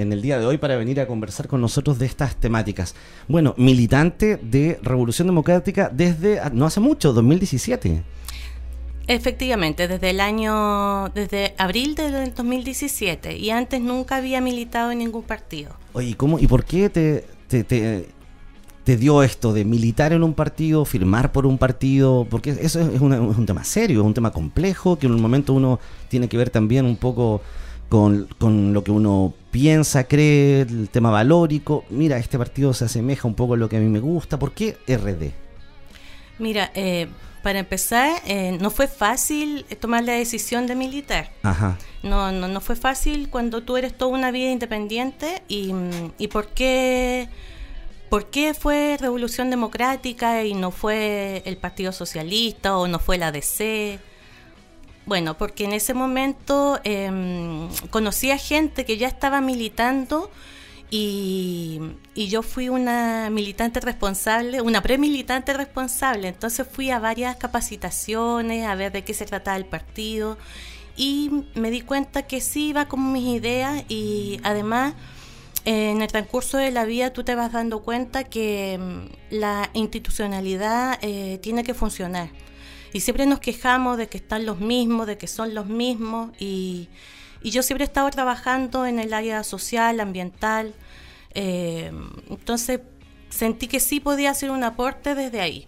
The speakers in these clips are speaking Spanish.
en el día de hoy para venir a conversar con nosotros de estas temáticas. Bueno, militante de Revolución Democrática desde no hace mucho, 2017. Efectivamente, desde el año, desde abril del 2017 y antes nunca había militado en ningún partido. Oye, ¿cómo y por qué te, te, te, dio esto de militar en un partido, firmar por un partido? Porque eso es, es un tema serio, es un tema complejo que en un momento uno tiene que ver también un poco con, con, lo que uno piensa, cree, el tema valórico. Mira, este partido se asemeja un poco a lo que a mí me gusta. ¿Por qué RD? Mira, eh, para empezar, eh, no fue fácil tomar la decisión de militar. Ajá. No, no, no fue fácil cuando tú eres toda una vida independiente. ¿Y, y por qué? ¿Por qué fue Revolución Democrática y no fue el Partido Socialista o no fue la DC? Bueno, porque en ese momento eh, conocí a gente que ya estaba militando y, yo fui una militante responsable, una premilitante responsable. Entonces fui a varias capacitaciones a ver de qué se trataba el partido y me di cuenta que sí iba con mis ideas y además en el transcurso de la vida tú te vas dando cuenta que mm, la institucionalidad eh, tiene que funcionar y siempre nos quejamos de que están los mismos, de que son los mismos y, yo siempre he estado trabajando en el área social, ambiental, eh, entonces sentí que sí podía hacer un aporte desde ahí.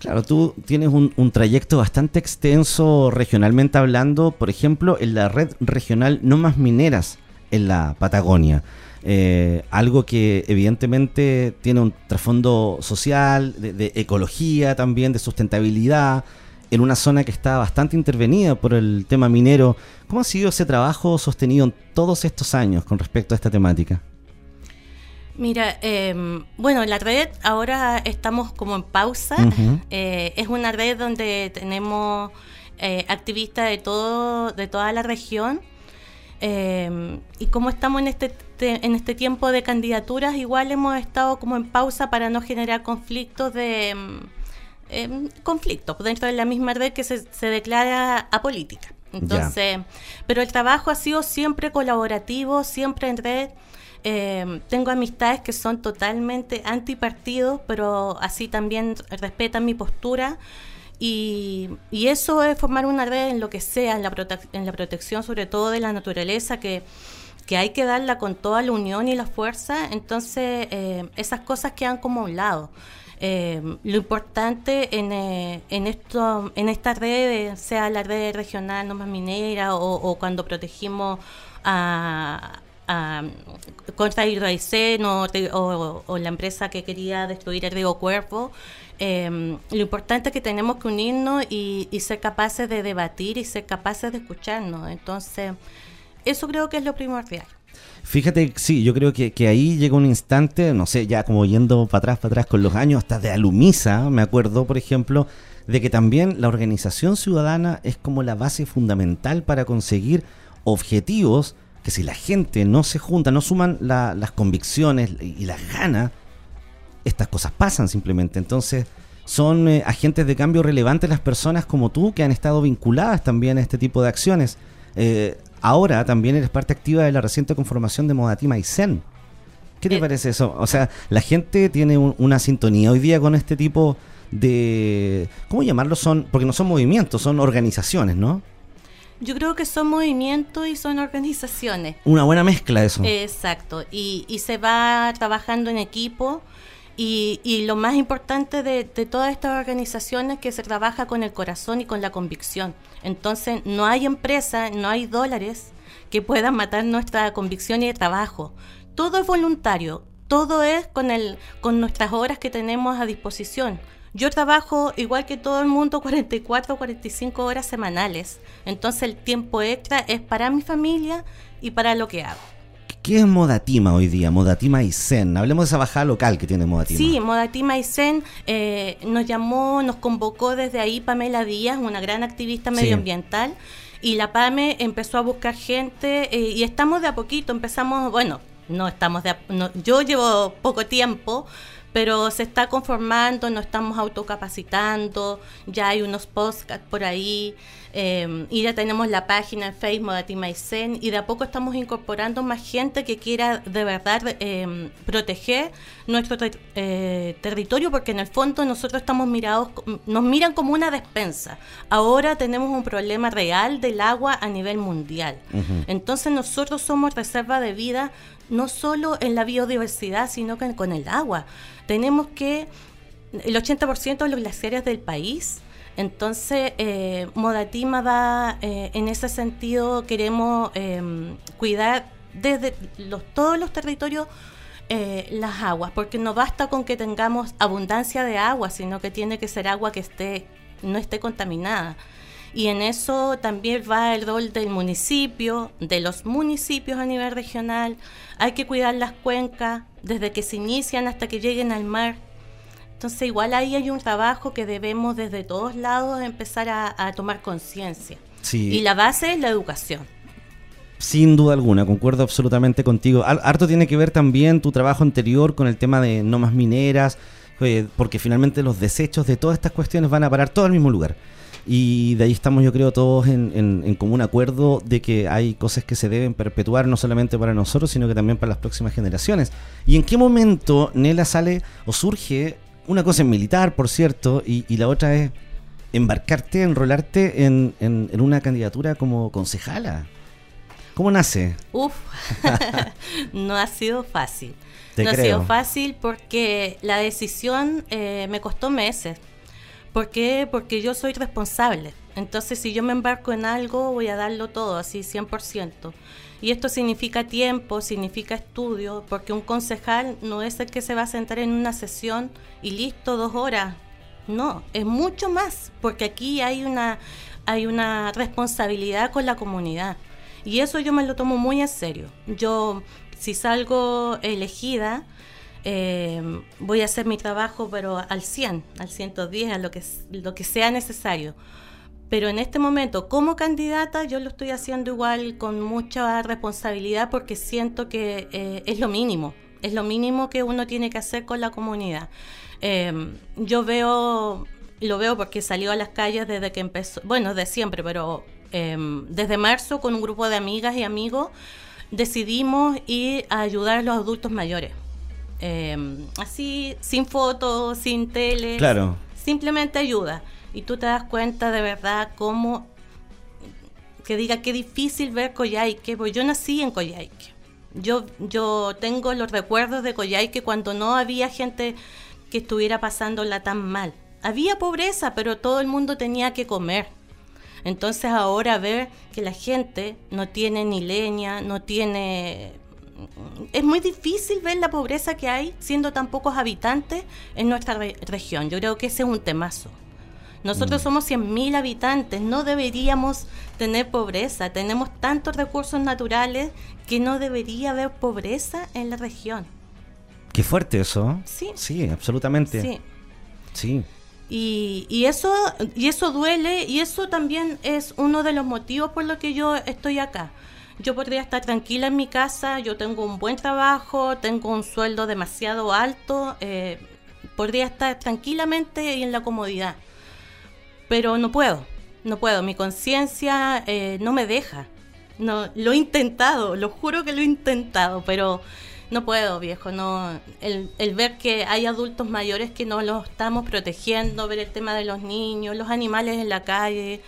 Claro, tú tienes un, un, trayecto bastante extenso regionalmente hablando, por ejemplo, en la red regional No Más Mineras en la Patagonia. Eh, algo que evidentemente tiene un trasfondo social, de, ecología también, de sustentabilidad, en una zona que está bastante intervenida por el tema minero. ¿Cómo ha sido ese trabajo sostenido en todos estos años con respecto a esta temática? Mira, eh, bueno, la red ahora estamos como en pausa. Eh, es una red donde tenemos activistas de todo, de toda la región. Eh, y como estamos en este, en este tiempo de candidaturas, igual hemos estado como en pausa para no generar conflictos de eh, conflictos dentro de la misma red que se, se declara apolítica. Entonces, pero el trabajo ha sido siempre colaborativo, siempre en red. Eh, tengo amistades que son totalmente antipartidos, pero así también respetan mi postura. Y, eso es formar una red en lo que sea, en la, en la protección sobre todo de la naturaleza, que, hay que darla con toda la unión y la fuerza. Entonces, eh, esas cosas quedan como a un lado. Eh, lo importante en, eh, en, esto, en esta red, sea la red regional no más minera o, cuando protegimos a, contra Hidroaicén o, o, la empresa que quería destruir el río Cuervo, eh, lo importante es que tenemos que unirnos y, ser capaces de debatir y ser capaces de escucharnos. Entonces, eso creo que es lo primordial. Fíjate, sí, yo creo que, ahí llega un instante, no sé, ya como yendo para atrás, para atrás con los años, hasta de Alumisa, me acuerdo, por ejemplo, de que también la organización ciudadana es como la base fundamental para conseguir objetivos que si la gente no se junta, no suman las convicciones y las ganas, estas cosas pasan simplemente. Entonces, son eh, agentes de cambio relevantes las personas como tú que han estado vinculadas también a este tipo de acciones. Eh, ahora también eres parte activa de la reciente conformación de Modatima y Zen. ¿Qué te eh, parece eso? O sea, la gente tiene una sintonía hoy día con este tipo de... ¿Cómo llamarlo? Son, porque no son movimientos, son organizaciones, ¿no? Yo creo que son movimientos y son organizaciones. Una buena mezcla de eso. Exacto. Y, y se va trabajando en equipo. Y, lo más importante de, todas estas organizaciones es que se trabaja con el corazón y con la convicción. Entonces, no hay empresa, no hay dólares que puedan matar nuestra convicción y el trabajo. Todo es voluntario, todo es con, el, con nuestras horas que tenemos a disposición. Yo trabajo igual que todo el mundo 44 o 45 horas semanales. Entonces el tiempo extra es para mi familia y para lo que hago. ¿Qué es Modatima hoy día? Modatima y Zen. Hablemos de esa bajada local que tiene Modatima. Sí, Modatima y Zen eh, nos llamó, nos convocó desde ahí Pamela Díaz, una gran activista medioambiental. Y la PAME empezó a buscar gente eh, y estamos de a poquito, empezamos, bueno, no estamos de a, yo llevo poco tiempo, pero se está conformando, nos estamos autocapacitando, ya hay unos podcasts por ahí. Eh, y ya tenemos la página en Facebook de Timaicen y de a poco estamos incorporando más gente que quiera de verdad eh, proteger nuestro eh, territorio porque en el fondo nosotros estamos mirados, nos miran como una despensa. Ahora tenemos un problema real del agua a nivel mundial. Entonces nosotros somos reserva de vida no solo en la biodiversidad, sino que con el agua. Tenemos que, el 80% de los glaciares del país entonces, eh, Modatima va, eh, en ese sentido, queremos em, cuidar desde todos los territorios eh, las aguas, porque no basta con que tengamos abundancia de agua, sino que tiene que ser agua que esté, no esté contaminada. Y en eso también va el rol del municipio, de los municipios a nivel regional. Hay que cuidar las cuencas desde que se inician hasta que lleguen al mar entonces igual ahí hay un trabajo que debemos desde todos lados empezar a, tomar conciencia. Y la base es la educación. Sin duda alguna, concuerdo absolutamente contigo. Harto tiene que ver también tu trabajo anterior con el tema de no más mineras, eh, porque finalmente los desechos de todas estas cuestiones van a parar todo al mismo lugar. Y de ahí estamos, yo creo, todos en, en, común acuerdo de que hay cosas que se deben perpetuar no solamente para nosotros, sino que también para las próximas generaciones. ¿Y en qué momento, Nela, sale o surge una cosa es militar, por cierto, y, la otra es embarcarte, enrolarte en, en, una candidatura como concejala. ¿Cómo nace? Uf, no ha sido fácil. no ha sido fácil porque la decisión eh, me costó meses. ¿Por qué? Porque yo soy responsable. Entonces, si yo me embarco en algo, voy a darlo todo, así 100%. Y esto significa tiempo, significa estudio, porque un concejal no es el que se va a sentar en una sesión y listo, dos horas. No, es mucho más, porque aquí hay una, hay una responsabilidad con la comunidad. Y eso yo me lo tomo muy en serio. Yo, si salgo elegida, eh, voy a hacer mi trabajo, pero al 100, al 110, a lo que, lo que sea necesario pero en este momento, como candidata, yo lo estoy haciendo igual con mucha responsabilidad porque siento que eh, es lo mínimo, es lo mínimo que uno tiene que hacer con la comunidad. Em, yo veo, lo veo porque salió a las calles desde que empezó, bueno, de siempre, pero desde marzo con un grupo de amigas y amigos decidimos ir a ayudar a los adultos mayores. Em, así, sin fotos, sin tele. Claro. Simplemente ayuda y tú te das cuenta de verdad cómo que diga qué difícil ver Coyhaique, porque yo nací en Coyhaique. Yo, yo tengo los recuerdos de Coyhaique cuando no había gente que estuviera pasándola tan mal. Había pobreza, pero todo el mundo tenía que comer. Entonces ahora ver que la gente no tiene ni leña, no tiene... Es muy difícil ver la pobreza que hay siendo tan pocos habitantes en nuestra región. Yo creo que ese es un temazo. Nosotros mm. somos 100.000 habitantes, no deberíamos tener pobreza. Tenemos tantos recursos naturales que no debería haber pobreza en la región. Qué fuerte eso. Sí. Sí, absolutamente. Sí. Sí. Y, y, eso, y eso duele y eso también es uno de los motivos por los que yo estoy acá. Yo podría estar tranquila en mi casa, yo tengo un buen trabajo, tengo un sueldo demasiado alto, eh, podría estar tranquilamente y en la comodidad pero no puedo, no puedo, mi conciencia eh, no me deja. No, lo he intentado, lo juro que lo he intentado, pero no puedo, viejo. No, el, el, ver que hay adultos mayores que no los estamos protegiendo, ver el tema de los niños, los animales en la calle,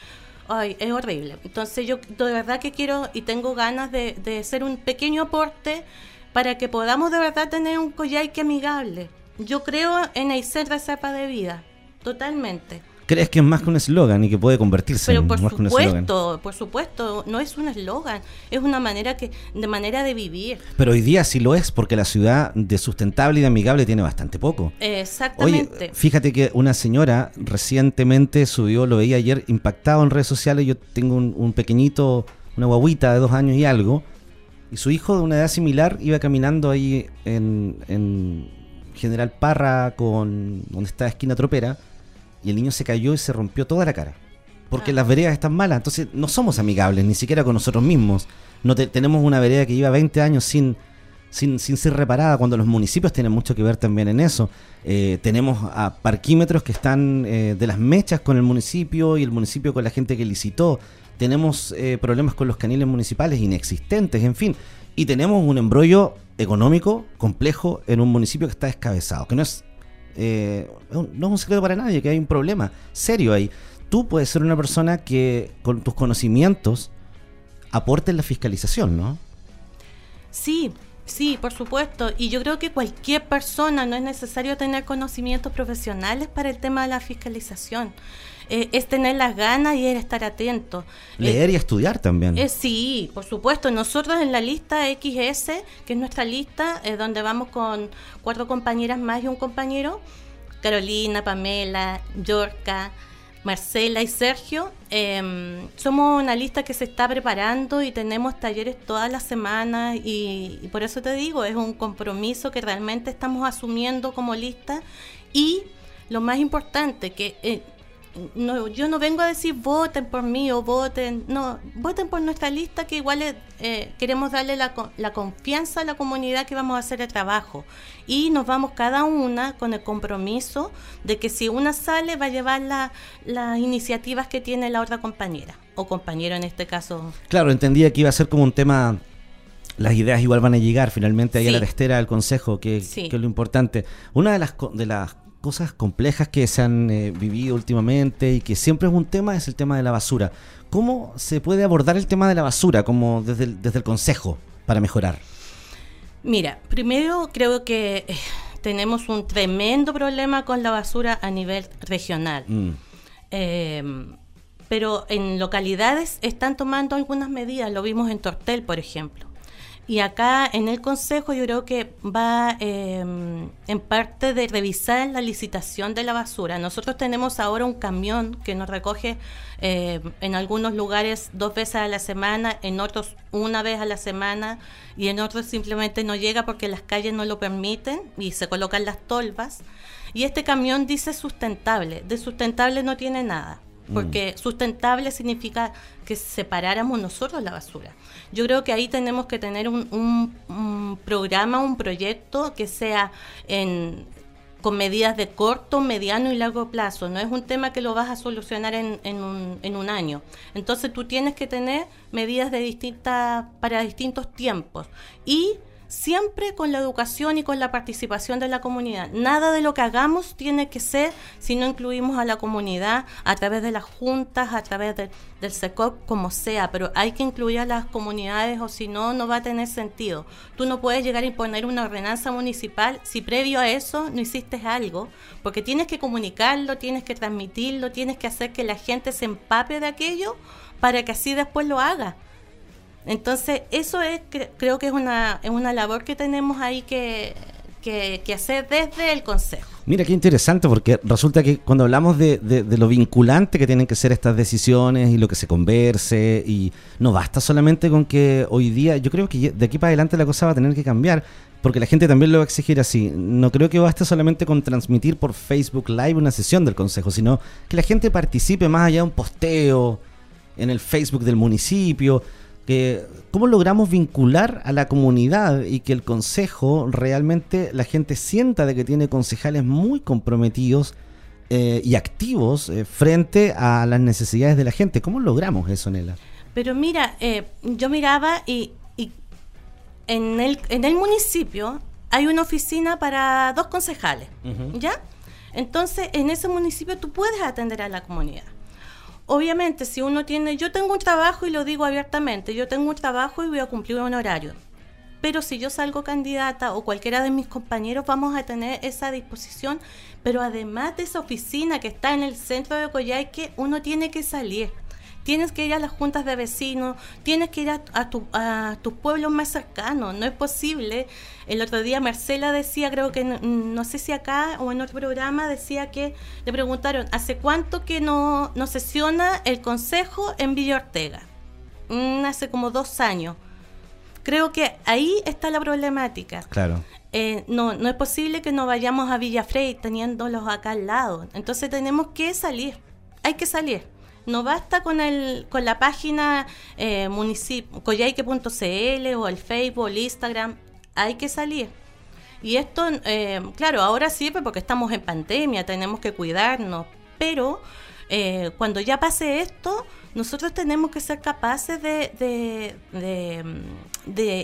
ay, es horrible. Entonces yo de verdad que quiero y tengo ganas de, de hacer un pequeño aporte para que podamos de verdad tener un que amigable. Yo creo en Aysén Reserva de Vida, totalmente crees que es más que un eslogan y que puede convertirse en por más un eslogan. Por supuesto, no es un eslogan, es una manera que de manera de vivir. Pero hoy día sí lo es porque la ciudad de sustentable y de amigable tiene bastante poco. Exactamente. Oye, fíjate que una señora recientemente subió, lo veía ayer impactado en redes sociales, yo tengo un, pequeñito, una guaguita de dos años y algo, y su hijo de una edad similar iba caminando ahí en, en General Parra con donde está esquina tropera y el niño se cayó y se rompió toda la cara. Porque ah. las veredas están malas, entonces no somos amigables, ni siquiera con nosotros mismos. No tenemos una vereda que lleva 20 años sin, sin, sin ser reparada, cuando los municipios tienen mucho que ver también en eso. Eh, tenemos a parquímetros que están eh, de las mechas con el municipio y el municipio con la gente que licitó. Tenemos eh, problemas con los caniles municipales inexistentes, en fin. Y tenemos un embrollo económico complejo en un municipio que está descabezado, que no es, no es un secreto para nadie, que hay un problema serio ahí. Tú puedes ser una persona que con tus conocimientos aporte la fiscalización, ¿no? Sí, Sí, por supuesto. Y yo creo que cualquier persona, no es necesario tener conocimientos profesionales para el tema de la fiscalización. Eh, es tener las ganas y es estar atento. Leer y estudiar también. Eh, sí, por supuesto. Nosotros en la lista XS, que es nuestra lista, eh, donde vamos con cuatro compañeras más y un compañero, Carolina, Pamela, Yorka, Marcela y Sergio. Em, somos una lista que se está preparando y tenemos talleres todas las semanas y, por eso te digo, es un compromiso que realmente estamos asumiendo como lista y lo más importante, que eh, no, yo no vengo a decir voten por mí o voten, no, voten por nuestra lista que igual eh, queremos darle la, la, confianza a la comunidad que vamos a hacer el trabajo y nos vamos cada una con el compromiso de que si una sale va a llevar las iniciativas que tiene la otra compañera o compañero en este caso. Claro, entendía que iba a ser como un tema las ideas igual van a llegar finalmente ahí a la testera del consejo, que, que, es lo importante. Una de las, de las cosas complejas que se han eh, vivido últimamente y que siempre es un tema es el tema de la basura. ¿Cómo se puede abordar el tema de la basura como desde el, desde el Consejo para mejorar? Mira, primero creo que eh, tenemos un tremendo problema con la basura a nivel regional. Mm. Em, pero en localidades están tomando algunas medidas, lo vimos en Tortel, por ejemplo. Y acá en el Consejo yo creo que va em, en parte de revisar la licitación de la basura. Nosotros tenemos ahora un camión que nos recoge em, en algunos lugares dos veces a la semana, en otros una vez a la semana y en otros simplemente no llega porque las calles no lo permiten y se colocan las tolvas. Y este camión dice sustentable, de sustentable no tiene nada porque mm. sustentable significa que separáramos nosotros la basura. Yo creo que ahí tenemos que tener un, programa, un proyecto que sea en, con medidas de corto, mediano y largo plazo. No es un tema que lo vas a solucionar en, en, un, en un año. Entonces tú tienes que tener medidas de distintas para distintos tiempos y siempre con la educación y con la participación de la comunidad. Nada de lo que hagamos tiene que ser si no incluimos a la comunidad a través de las juntas, a través del SECOP, como sea, pero hay que incluir a las comunidades o si no, no va a tener sentido. Tú no puedes llegar a imponer una ordenanza municipal si previo a eso no hiciste algo, porque tienes que comunicarlo, tienes que transmitirlo, tienes que hacer que la gente se empape de aquello para que así después lo haga. Entonces, eso es, creo que es una, es una labor que tenemos ahí que, que, hacer desde el Consejo. Mira, qué interesante, porque resulta que cuando hablamos de, de, lo vinculante que tienen que ser estas decisiones y lo que se converse, y no basta solamente con que hoy día, yo creo que de aquí para adelante la cosa va a tener que cambiar, porque la gente también lo va a exigir así. No creo que basta solamente con transmitir por Facebook Live una sesión del Consejo, sino que la gente participe más allá de un posteo en el Facebook del municipio cómo logramos vincular a la comunidad y que el consejo realmente la gente sienta de que tiene concejales muy comprometidos eh, y activos eh, frente a las necesidades de la gente. ¿Cómo logramos eso, Nela? Pero mira, eh, yo miraba y, en, el, en el municipio hay una oficina para dos concejales, ¿ya? Entonces, en ese municipio tú puedes atender a la comunidad obviamente, si uno tiene, yo tengo un trabajo y lo digo abiertamente, yo tengo un trabajo y voy a cumplir un horario. Pero si yo salgo candidata o cualquiera de mis compañeros, vamos a tener esa disposición. Pero además de esa oficina que está en el centro de Coyhaique, uno tiene que salir tienes que ir a las juntas de vecinos, tienes que ir a, tus pueblos más cercanos. No es posible. El otro día Marcela decía, creo que no, sé si acá o en otro programa, decía que le preguntaron, ¿hace cuánto que no, no sesiona el consejo en Villa Ortega? Mm, hace como dos años. Creo que ahí está la problemática. Claro. Eh, no, no es posible que no vayamos a Villa Frey teniéndolos acá al lado. Entonces tenemos que salir. Hay que salir. No basta con, el, con la página eh, coyaique.cl o el Facebook o el Instagram. hay que salir. Y esto, eh, claro, ahora sirve porque estamos en pandemia, tenemos que cuidarnos, pero eh, cuando ya pase esto, nosotros tenemos que ser capaces de, de,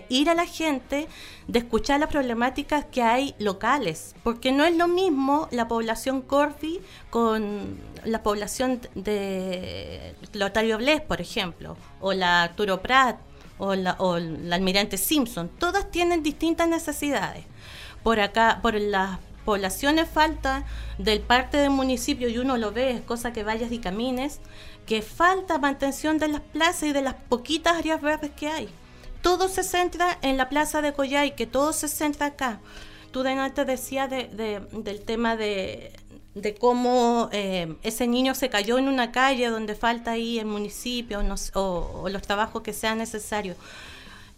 ir a la gente, de escuchar las problemáticas que hay locales, porque no es lo mismo la población Corby con la población de Lotario Bles, por ejemplo, o la Arturo Prat, o la, o la Almirante Simpson. Todas tienen distintas necesidades. Por acá, por las poblaciones falta del parte del municipio, y uno lo ve, es cosa que vayas y camines, que falta mantención de las plazas y de las poquitas áreas verdes que hay. Todo se centra en la plaza de Coyay, que todo se centra acá. Tú de antes decías del tema de, cómo eh, ese niño se cayó en una calle donde falta ahí el municipio o, los trabajos que sean necesarios.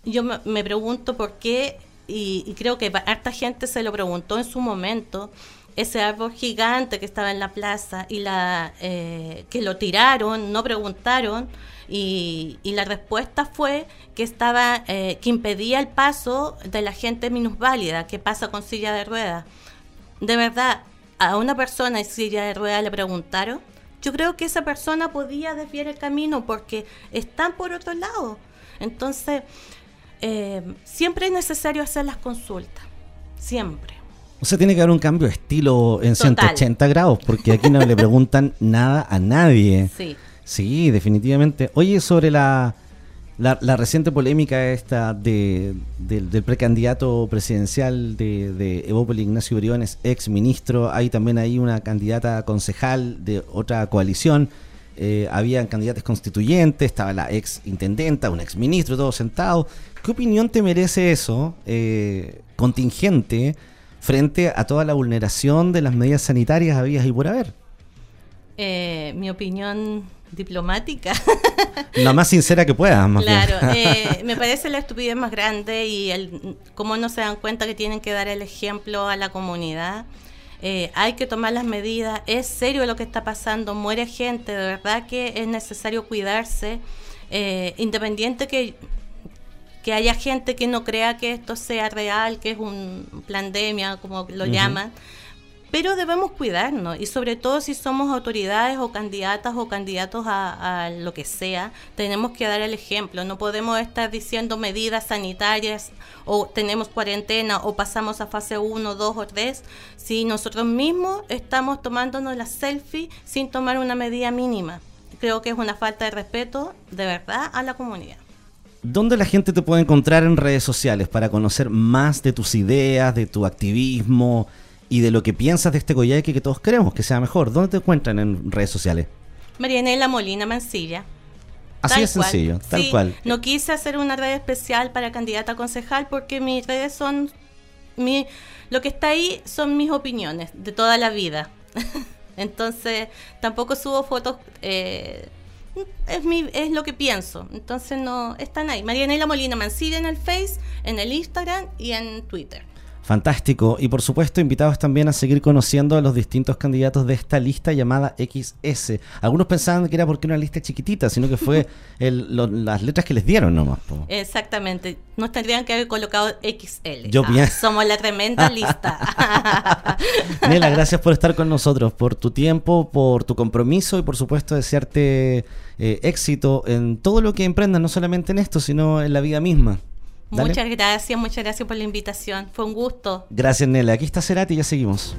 Yo me, pregunto por qué, y, y creo que harta gente se lo preguntó en su momento, ese árbol gigante que estaba en la plaza y la eh, que lo tiraron, no preguntaron y, la respuesta fue que estaba eh, que impedía el paso de la gente minusválida que pasa con silla de ruedas. De verdad, a una persona en silla de ruedas le preguntaron. Yo creo que esa persona podía desviar el camino porque están por otro lado. Entonces, eh, siempre es necesario hacer las consultas, siempre. O sea, tiene que haber un cambio de estilo en 180 grados, porque aquí no le preguntan nada a nadie. Sí. Sí, definitivamente. Oye, sobre la, la, reciente polémica esta de, del precandidato presidencial de, de Evópolis, Ignacio Briones, ex ministro, hay también ahí una candidata concejal de otra coalición. Eh, habían candidatos constituyentes, estaba la ex intendenta, un ex ministro, todos sentados. ¿Qué opinión te merece eso, eh, contingente? frente a toda la vulneración de las medidas sanitarias habidas y por haber? Eh, mi opinión diplomática. La más sincera que pueda. Más claro, eh, me parece la estupidez más grande y el, cómo no se dan cuenta que tienen que dar el ejemplo a la comunidad. Eh, hay que tomar las medidas, es serio lo que está pasando, muere gente, de verdad que es necesario cuidarse, independiente que que haya gente que no crea que esto sea real, que es un pandemia, como lo llaman. Pero debemos cuidarnos y sobre todo si somos autoridades o candidatas o candidatos a, lo que sea, tenemos que dar el ejemplo. No podemos estar diciendo medidas sanitarias o tenemos cuarentena o pasamos a fase 1, 2 o 3 si nosotros mismos estamos tomándonos la selfie sin tomar una medida mínima. Creo que es una falta de respeto de verdad a la comunidad. ¿Dónde la gente te puede encontrar en redes sociales para conocer más de tus ideas, de tu activismo y de lo que piensas de este Coyhaique que todos queremos que sea mejor? ¿Dónde te encuentran en redes sociales? Marianela Molina Mancilla. Así es sencillo, tal cual. No quise hacer una red especial para candidata a concejal porque mis redes son. Mi, lo que está ahí son mis opiniones de toda la vida. Entonces, tampoco subo fotos eh, es, mi, es lo que pienso. Entonces no están ahí. Marianela Molina Mancilla en el Face, en el Instagram y en Twitter. Fantástico. Y por supuesto, invitados también a seguir conociendo a los distintos candidatos de esta lista llamada XS. Algunos pensaban que era porque era una lista chiquitita, sino que fue las letras que les dieron nomás. Exactamente. Nos tendrían que haber colocado XL. Yo ah, Somos la tremenda lista. Nela, gracias por estar con nosotros, por tu tiempo, por tu compromiso y por supuesto desearte eh, éxito en todo lo que emprendas, no solamente en esto, sino en la vida misma. Muchas gracias, muchas gracias por la invitación. Fue un gusto. Gracias, Nela. Aquí está Cerati y ya seguimos.